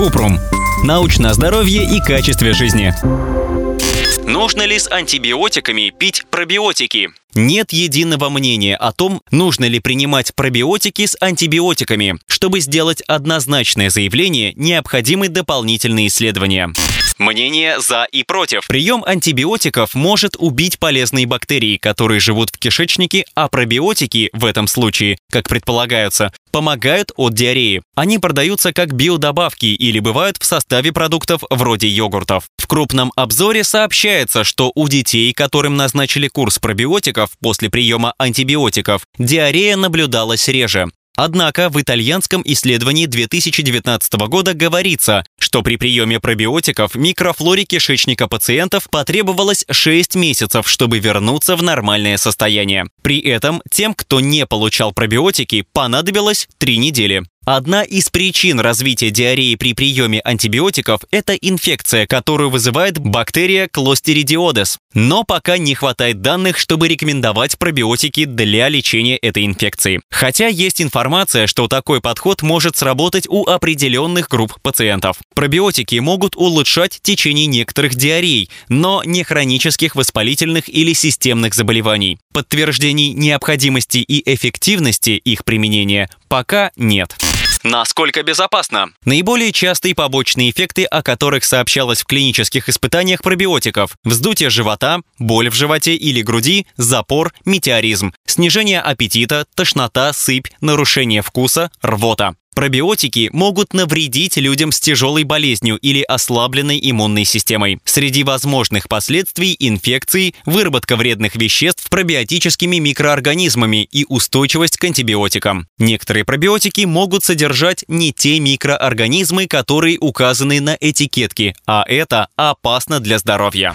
Купрум. Научное здоровье и качестве жизни. Нужно ли с антибиотиками пить пробиотики? Нет единого мнения о том, нужно ли принимать пробиотики с антибиотиками. Чтобы сделать однозначное заявление, необходимы дополнительные исследования. Мнение за и против. Прием антибиотиков может убить полезные бактерии, которые живут в кишечнике, а пробиотики в этом случае, как предполагается, помогают от диареи. Они продаются как биодобавки или бывают в составе продуктов вроде йогуртов. В крупном обзоре сообщается, что у детей, которым назначили курс пробиотиков после приема антибиотиков, диарея наблюдалась реже. Однако в итальянском исследовании 2019 года говорится, что при приеме пробиотиков микрофлоре кишечника пациентов потребовалось 6 месяцев, чтобы вернуться в нормальное состояние. При этом тем, кто не получал пробиотики, понадобилось 3 недели. Одна из причин развития диареи при приеме антибиотиков – это инфекция, которую вызывает бактерия Clostridiodес. Но пока не хватает данных, чтобы рекомендовать пробиотики для лечения этой инфекции. Хотя есть информация, что такой подход может сработать у определенных групп пациентов. Пробиотики могут улучшать течение некоторых диарей, но не хронических воспалительных или системных заболеваний. Подтверждений необходимости и эффективности их применения пока нет. Насколько безопасно? Наиболее частые побочные эффекты, о которых сообщалось в клинических испытаниях пробиотиков – вздутие живота, боль в животе или груди, запор, метеоризм, снижение аппетита, тошнота, сыпь, нарушение вкуса, рвота. Пробиотики могут навредить людям с тяжелой болезнью или ослабленной иммунной системой. Среди возможных последствий инфекции, выработка вредных веществ пробиотическими микроорганизмами и устойчивость к антибиотикам. Некоторые пробиотики могут содержать не те микроорганизмы, которые указаны на этикетке, а это опасно для здоровья.